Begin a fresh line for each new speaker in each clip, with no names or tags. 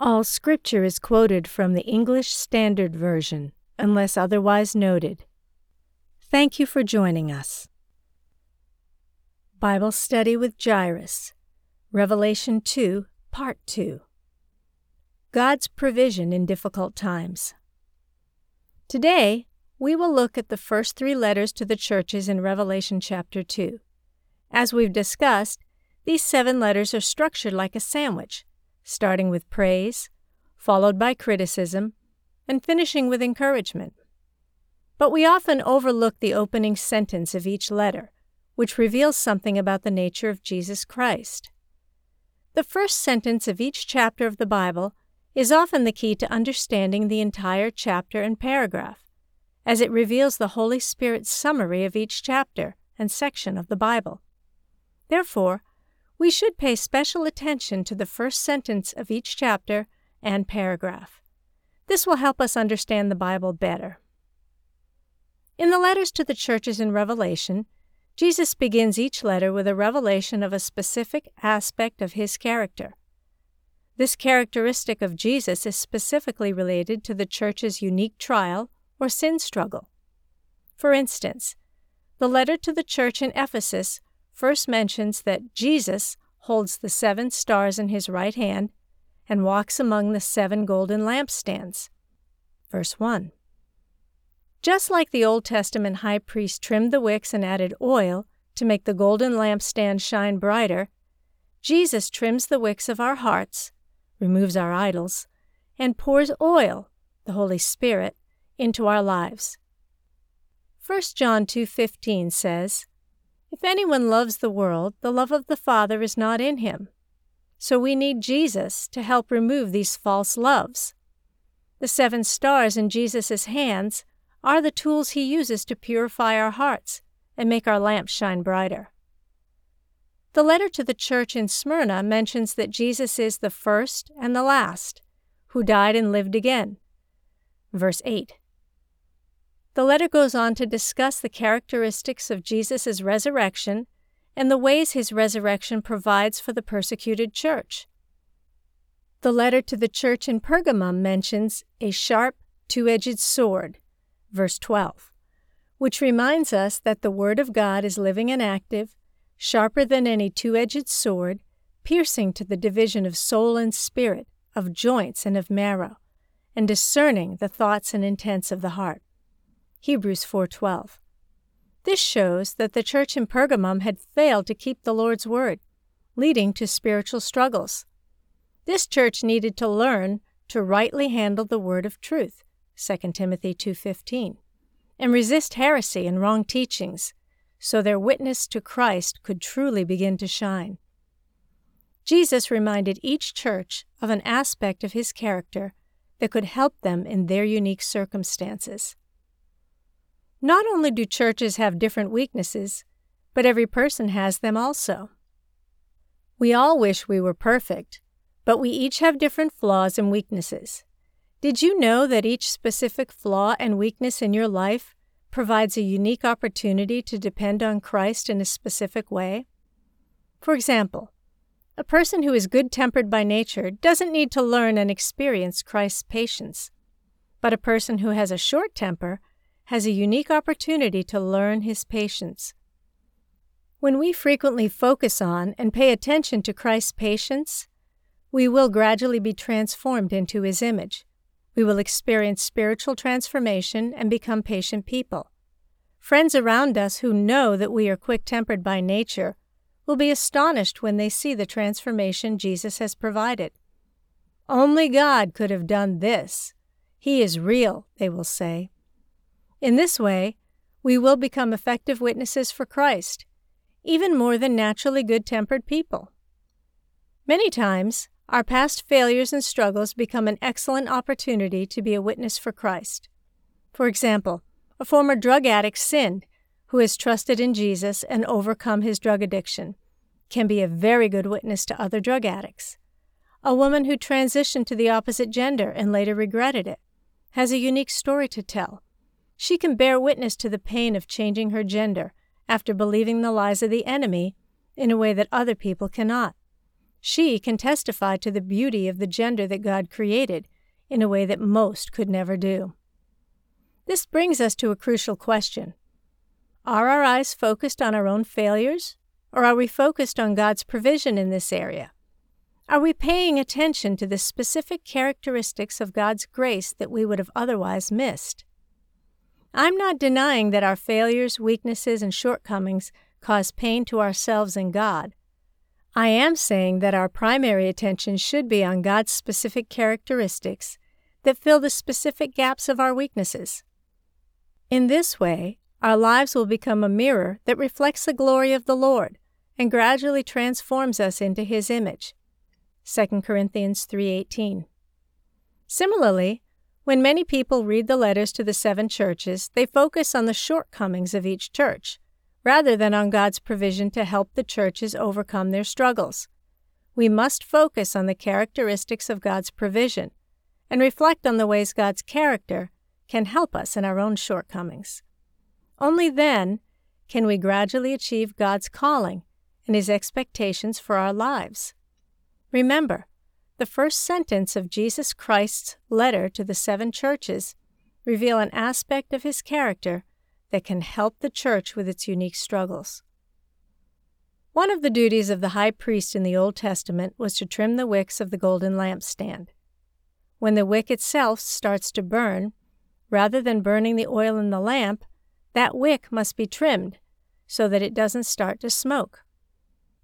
All scripture is quoted from the English Standard Version, unless otherwise noted. Thank you for joining us. Bible Study with Jairus, Revelation 2, Part 2. God's Provision in Difficult Times. Today, we will look at the first three letters to the churches in Revelation chapter 2. As we've discussed, these seven letters are structured like a sandwich starting with praise, followed by criticism, and finishing with encouragement. But we often overlook the opening sentence of each letter, which reveals something about the nature of Jesus Christ. The first sentence of each chapter of the Bible is often the key to understanding the entire chapter and paragraph, as it reveals the Holy Spirit's summary of each chapter and section of the Bible. Therefore, we should pay special attention to the first sentence of each chapter and paragraph. This will help us understand the Bible better. In the letters to the churches in Revelation, Jesus begins each letter with a revelation of a specific aspect of his character. This characteristic of Jesus is specifically related to the church's unique trial or sin struggle. For instance, the letter to the church in Ephesus first mentions that Jesus holds the seven stars in his right hand and walks among the seven golden lampstands. Verse 1. Just like the Old Testament high priest trimmed the wicks and added oil to make the golden lampstand shine brighter, Jesus trims the wicks of our hearts, removes our idols, and pours oil, the Holy Spirit, into our lives. 1 John 2:15 says, if anyone loves the world, the love of the Father is not in him. So we need Jesus to help remove these false loves. The seven stars in Jesus' hands are the tools he uses to purify our hearts and make our lamps shine brighter. The letter to the church in Smyrna mentions that Jesus is the first and the last, who died and lived again. Verse 8 the letter goes on to discuss the characteristics of Jesus' resurrection and the ways his resurrection provides for the persecuted church. The letter to the church in Pergamum mentions a sharp, two edged sword, verse 12, which reminds us that the Word of God is living and active, sharper than any two edged sword, piercing to the division of soul and spirit, of joints and of marrow, and discerning the thoughts and intents of the heart. Hebrews 4:12. This shows that the church in Pergamum had failed to keep the Lord's word, leading to spiritual struggles. This church needed to learn to rightly handle the word of truth, 2 Timothy 2:15, and resist heresy and wrong teachings, so their witness to Christ could truly begin to shine. Jesus reminded each church of an aspect of his character that could help them in their unique circumstances. Not only do churches have different weaknesses, but every person has them also. We all wish we were perfect, but we each have different flaws and weaknesses. Did you know that each specific flaw and weakness in your life provides a unique opportunity to depend on Christ in a specific way? For example, a person who is good tempered by nature doesn't need to learn and experience Christ's patience. But a person who has a short temper has a unique opportunity to learn his patience. When we frequently focus on and pay attention to Christ's patience, we will gradually be transformed into his image. We will experience spiritual transformation and become patient people. Friends around us who know that we are quick tempered by nature will be astonished when they see the transformation Jesus has provided. Only God could have done this. He is real, they will say. In this way, we will become effective witnesses for Christ, even more than naturally good tempered people. Many times, our past failures and struggles become an excellent opportunity to be a witness for Christ. For example, a former drug addict sinned who has trusted in Jesus and overcome his drug addiction can be a very good witness to other drug addicts. A woman who transitioned to the opposite gender and later regretted it has a unique story to tell. She can bear witness to the pain of changing her gender after believing the lies of the enemy in a way that other people cannot. She can testify to the beauty of the gender that God created in a way that most could never do. This brings us to a crucial question Are our eyes focused on our own failures, or are we focused on God's provision in this area? Are we paying attention to the specific characteristics of God's grace that we would have otherwise missed? I'm not denying that our failures, weaknesses, and shortcomings cause pain to ourselves and God. I am saying that our primary attention should be on God's specific characteristics that fill the specific gaps of our weaknesses. In this way, our lives will become a mirror that reflects the glory of the Lord and gradually transforms us into his image. 2 Corinthians 3:18. Similarly, when many people read the letters to the seven churches, they focus on the shortcomings of each church, rather than on God's provision to help the churches overcome their struggles. We must focus on the characteristics of God's provision and reflect on the ways God's character can help us in our own shortcomings. Only then can we gradually achieve God's calling and His expectations for our lives. Remember, the first sentence of Jesus Christ's letter to the seven churches reveal an aspect of his character that can help the church with its unique struggles. One of the duties of the high priest in the Old Testament was to trim the wicks of the golden lampstand. When the wick itself starts to burn, rather than burning the oil in the lamp, that wick must be trimmed so that it doesn't start to smoke.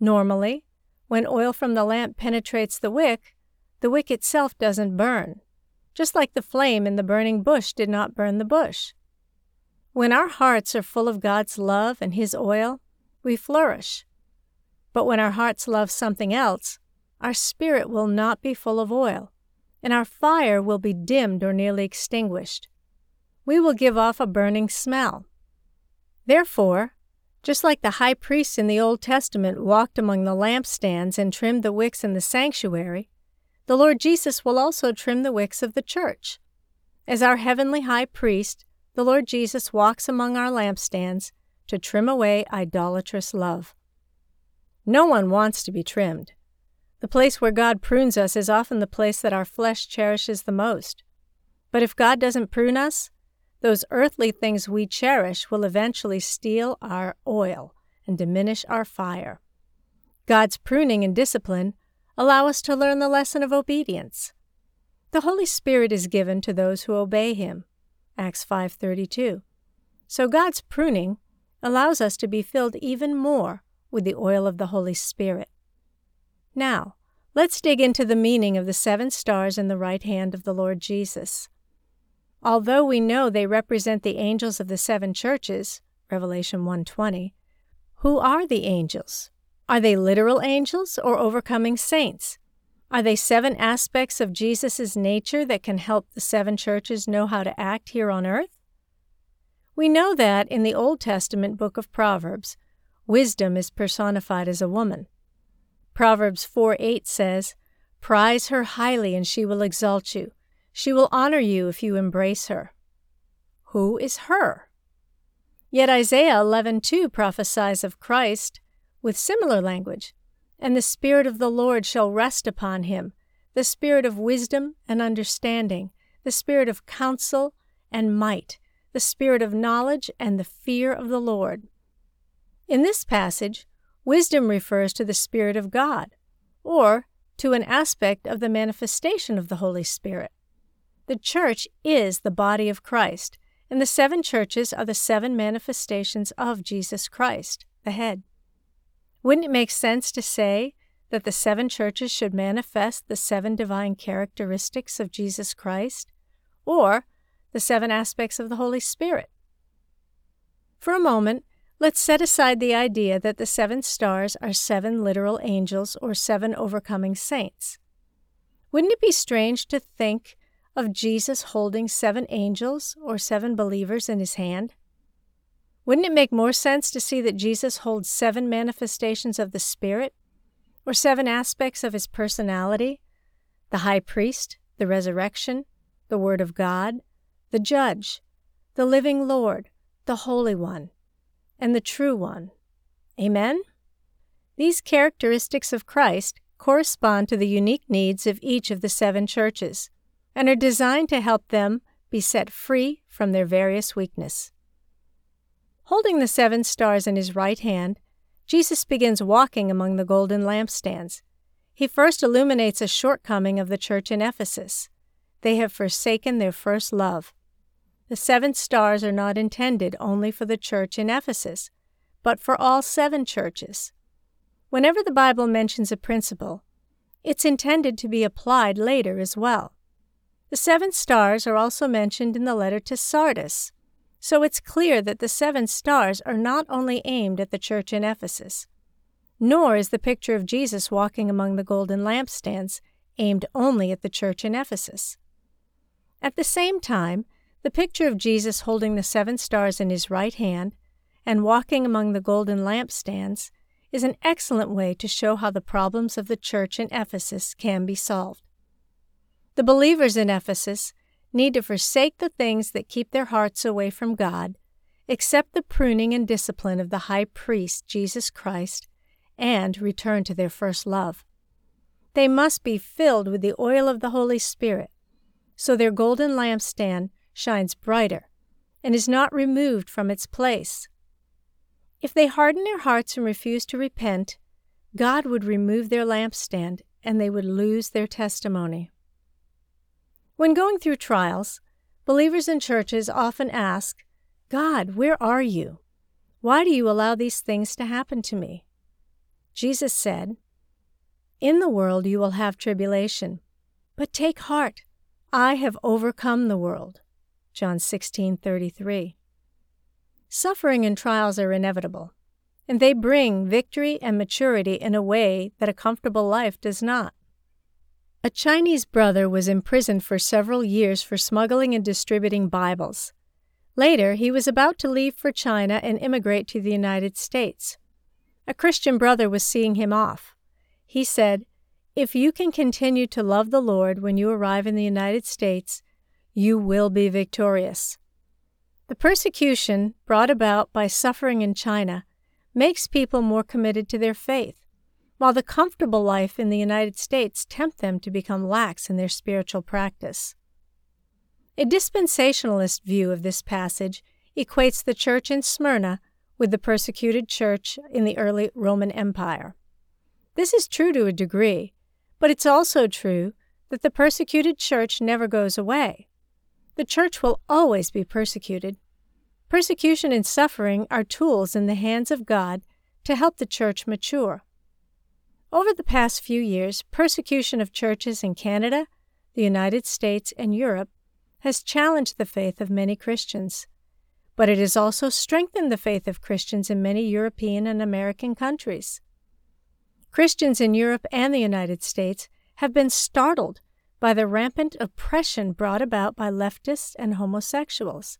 Normally, when oil from the lamp penetrates the wick, the wick itself doesn't burn, just like the flame in the burning bush did not burn the bush. When our hearts are full of God's love and His oil, we flourish. But when our hearts love something else, our spirit will not be full of oil, and our fire will be dimmed or nearly extinguished. We will give off a burning smell. Therefore, just like the high priest in the Old Testament walked among the lampstands and trimmed the wicks in the sanctuary, the Lord Jesus will also trim the wicks of the church. As our heavenly high priest, the Lord Jesus walks among our lampstands to trim away idolatrous love. No one wants to be trimmed. The place where God prunes us is often the place that our flesh cherishes the most. But if God doesn't prune us, those earthly things we cherish will eventually steal our oil and diminish our fire. God's pruning and discipline allow us to learn the lesson of obedience. The Holy Spirit is given to those who obey him. Acts 5:32. So God's pruning allows us to be filled even more with the oil of the Holy Spirit. Now, let's dig into the meaning of the seven stars in the right hand of the Lord Jesus. Although we know they represent the angels of the seven churches, Revelation 1:20, who are the angels? Are they literal angels or overcoming saints? Are they seven aspects of Jesus' nature that can help the seven churches know how to act here on earth? We know that in the Old Testament book of Proverbs, wisdom is personified as a woman. Proverbs 4 8 says, Prize her highly, and she will exalt you. She will honor you if you embrace her. Who is her? Yet Isaiah 11:2 prophesies of Christ with similar language. And the Spirit of the Lord shall rest upon him, the Spirit of wisdom and understanding, the Spirit of counsel and might, the Spirit of knowledge and the fear of the Lord. In this passage, wisdom refers to the Spirit of God, or to an aspect of the manifestation of the Holy Spirit. The church is the body of Christ, and the seven churches are the seven manifestations of Jesus Christ, the head. Wouldn't it make sense to say that the seven churches should manifest the seven divine characteristics of Jesus Christ, or the seven aspects of the Holy Spirit? For a moment, let's set aside the idea that the seven stars are seven literal angels or seven overcoming saints. Wouldn't it be strange to think of Jesus holding seven angels or seven believers in his hand? Wouldn't it make more sense to see that Jesus holds seven manifestations of the Spirit or seven aspects of his personality the high priest, the resurrection, the Word of God, the judge, the living Lord, the Holy One, and the True One? Amen? These characteristics of Christ correspond to the unique needs of each of the seven churches and are designed to help them be set free from their various weakness. Holding the seven stars in his right hand, Jesus begins walking among the golden lampstands. He first illuminates a shortcoming of the church in Ephesus. They have forsaken their first love. The seven stars are not intended only for the church in Ephesus, but for all seven churches. Whenever the Bible mentions a principle, it's intended to be applied later as well. The seven stars are also mentioned in the letter to Sardis, so it's clear that the seven stars are not only aimed at the church in Ephesus, nor is the picture of Jesus walking among the golden lampstands aimed only at the church in Ephesus. At the same time, the picture of Jesus holding the seven stars in his right hand and walking among the golden lampstands is an excellent way to show how the problems of the church in Ephesus can be solved. The believers in Ephesus need to forsake the things that keep their hearts away from God, accept the pruning and discipline of the high priest, Jesus Christ, and return to their first love. They must be filled with the oil of the Holy Spirit, so their golden lampstand shines brighter and is not removed from its place. If they harden their hearts and refuse to repent, God would remove their lampstand and they would lose their testimony. When going through trials, believers in churches often ask, God, where are you? Why do you allow these things to happen to me? Jesus said, In the world you will have tribulation, but take heart, I have overcome the world. John 16:33. Suffering and trials are inevitable, and they bring victory and maturity in a way that a comfortable life does not. A Chinese brother was imprisoned for several years for smuggling and distributing Bibles. Later, he was about to leave for China and immigrate to the United States. A Christian brother was seeing him off. He said, If you can continue to love the Lord when you arrive in the United States, you will be victorious. The persecution brought about by suffering in China makes people more committed to their faith while the comfortable life in the United States tempt them to become lax in their spiritual practice. A dispensationalist view of this passage equates the church in Smyrna with the persecuted church in the early Roman Empire. This is true to a degree, but it's also true that the persecuted church never goes away. The church will always be persecuted. Persecution and suffering are tools in the hands of God to help the church mature. Over the past few years, persecution of churches in Canada, the United States, and Europe has challenged the faith of many Christians. But it has also strengthened the faith of Christians in many European and American countries. Christians in Europe and the United States have been startled by the rampant oppression brought about by leftists and homosexuals,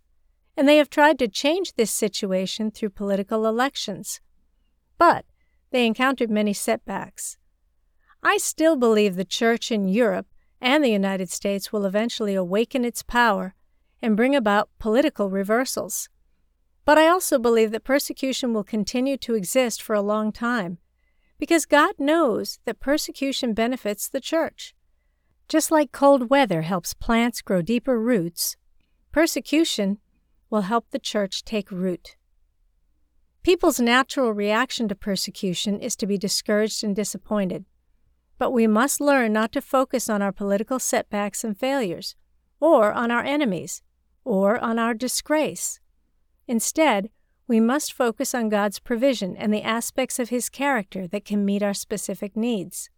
and they have tried to change this situation through political elections. But they encountered many setbacks. I still believe the Church in Europe and the United States will eventually awaken its power and bring about political reversals. But I also believe that persecution will continue to exist for a long time, because God knows that persecution benefits the church. Just like cold weather helps plants grow deeper roots, persecution will help the church take root. People's natural reaction to persecution is to be discouraged and disappointed. But we must learn not to focus on our political setbacks and failures, or on our enemies, or on our disgrace. Instead, we must focus on God's provision and the aspects of His character that can meet our specific needs.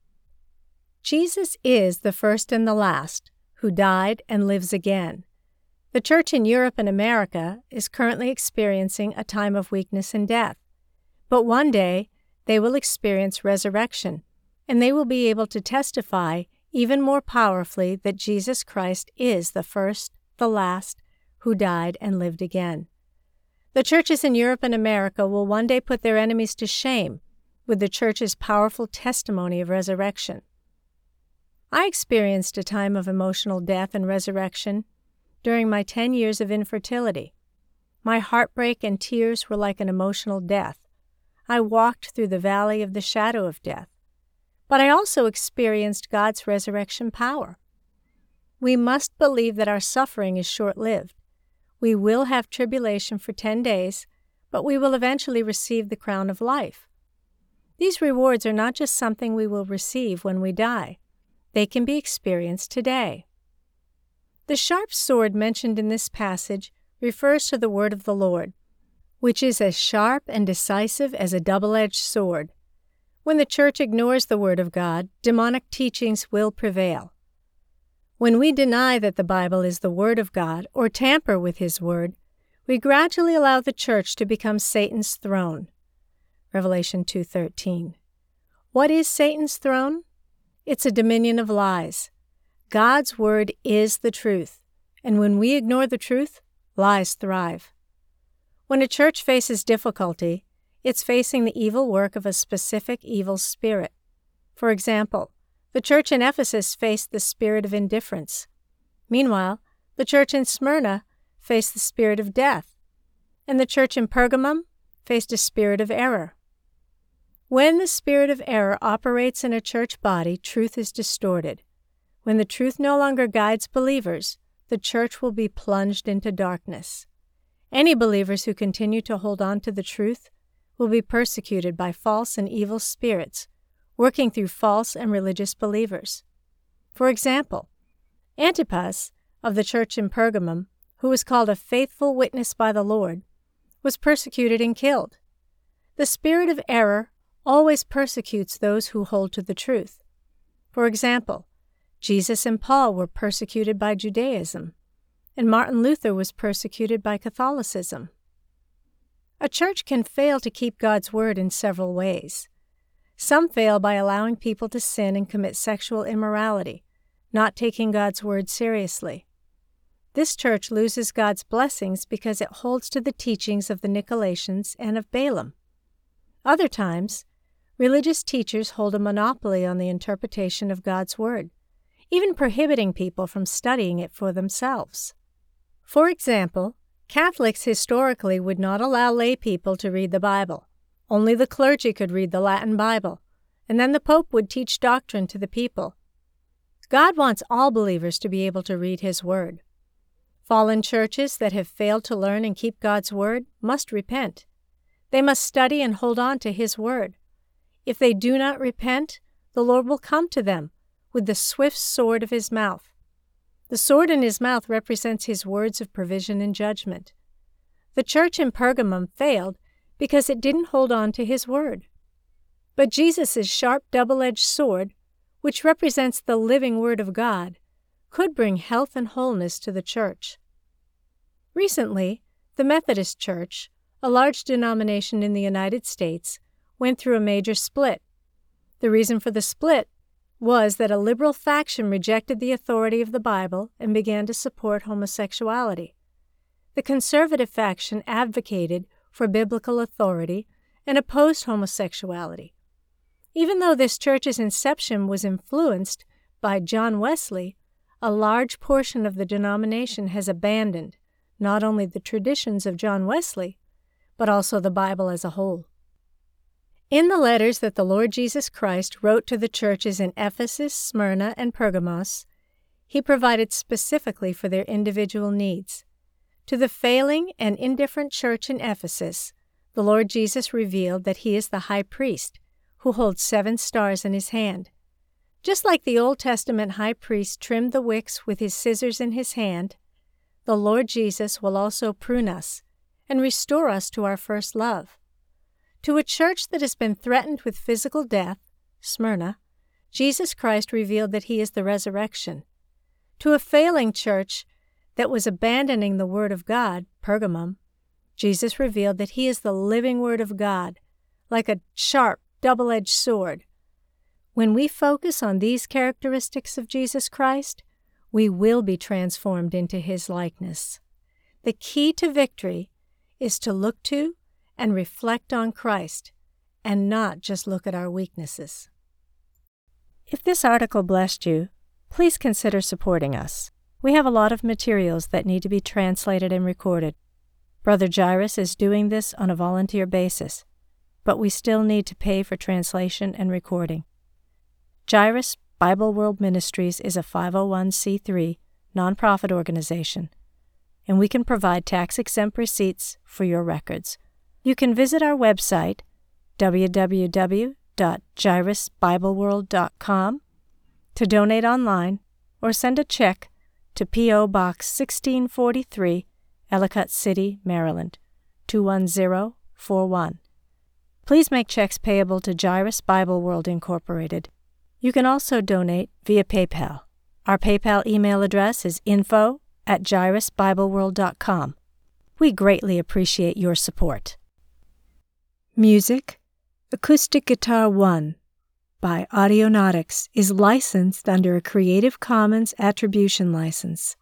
Jesus is the first and the last, who died and lives again. The church in Europe and America is currently experiencing a time of weakness and death. But one day they will experience resurrection, and they will be able to testify even more powerfully that Jesus Christ is the first, the last, who died and lived again. The churches in Europe and America will one day put their enemies to shame with the church's powerful testimony of resurrection. I experienced a time of emotional death and resurrection during my 10 years of infertility. My heartbreak and tears were like an emotional death. I walked through the valley of the shadow of death. But I also experienced God's resurrection power. We must believe that our suffering is short lived. We will have tribulation for 10 days, but we will eventually receive the crown of life. These rewards are not just something we will receive when we die, they can be experienced today. The sharp sword mentioned in this passage refers to the word of the Lord, which is as sharp and decisive as a double edged sword. When the church ignores the word of God, demonic teachings will prevail. When we deny that the Bible is the word of God or tamper with his word, we gradually allow the church to become Satan's throne. Revelation 2:13. What is Satan's throne? It's a dominion of lies. God's word is the truth, and when we ignore the truth, lies thrive. When a church faces difficulty, it's facing the evil work of a specific evil spirit. For example, the church in Ephesus faced the spirit of indifference. Meanwhile, the church in Smyrna faced the spirit of death, and the church in Pergamum faced a spirit of error. When the spirit of error operates in a church body, truth is distorted. When the truth no longer guides believers, the church will be plunged into darkness. Any believers who continue to hold on to the truth will be persecuted by false and evil spirits, working through false and religious believers. For example, Antipas of the church in Pergamum, who was called a faithful witness by the Lord, was persecuted and killed. The spirit of error always persecutes those who hold to the truth. For example, Jesus and Paul were persecuted by Judaism, and Martin Luther was persecuted by Catholicism. A church can fail to keep God's word in several ways. Some fail by allowing people to sin and commit sexual immorality, not taking God's word seriously. This church loses God's blessings because it holds to the teachings of the Nicolaitans and of Balaam. Other times, Religious teachers hold a monopoly on the interpretation of God's Word, even prohibiting people from studying it for themselves. For example, Catholics historically would not allow lay people to read the Bible. Only the clergy could read the Latin Bible, and then the Pope would teach doctrine to the people. God wants all believers to be able to read His Word. Fallen churches that have failed to learn and keep God's Word must repent. They must study and hold on to His Word. If they do not repent, the Lord will come to them with the swift sword of his mouth. The sword in his mouth represents his words of provision and judgment. The church in Pergamum failed because it didn't hold on to his word. But Jesus' sharp double edged sword, which represents the living word of God, could bring health and wholeness to the church. Recently, the Methodist Church, a large denomination in the United States, went through a major split. The reason for the split was that a liberal faction rejected the authority of the Bible and began to support homosexuality. The conservative faction advocated for biblical authority and opposed homosexuality. Even though this church's inception was influenced by John Wesley, a large portion of the denomination has abandoned not only the traditions of John Wesley, but also the Bible as a whole. In the letters that the Lord Jesus Christ wrote to the churches in Ephesus, Smyrna, and Pergamos, he provided specifically for their individual needs. To the failing and indifferent church in Ephesus, the Lord Jesus revealed that he is the high priest who holds seven stars in his hand. Just like the Old Testament high priest trimmed the wicks with his scissors in his hand, the Lord Jesus will also prune us and restore us to our first love. To a church that has been threatened with physical death, Smyrna, Jesus Christ revealed that he is the resurrection. To a failing church that was abandoning the Word of God, Pergamum, Jesus revealed that he is the living Word of God, like a sharp, double edged sword. When we focus on these characteristics of Jesus Christ, we will be transformed into His likeness. The key to victory is to look to and reflect on Christ and not just look at our weaknesses. If this article blessed you, please consider supporting us. We have a lot of materials that need to be translated and recorded. Brother Jairus is doing this on a volunteer basis, but we still need to pay for translation and recording. Jairus Bible World Ministries is a 501c3 nonprofit organization, and we can provide tax exempt receipts for your records. You can visit our website, www.jairusbibleworld.com, to donate online or send a check to P.O. Box 1643, Ellicott City, Maryland 21041. Please make checks payable to Jairus Bible World Incorporated. You can also donate via PayPal. Our PayPal email address is info at jairusbibleworld.com. We greatly appreciate your support. Music Acoustic Guitar 1 by Audionautix is licensed under a Creative Commons Attribution License.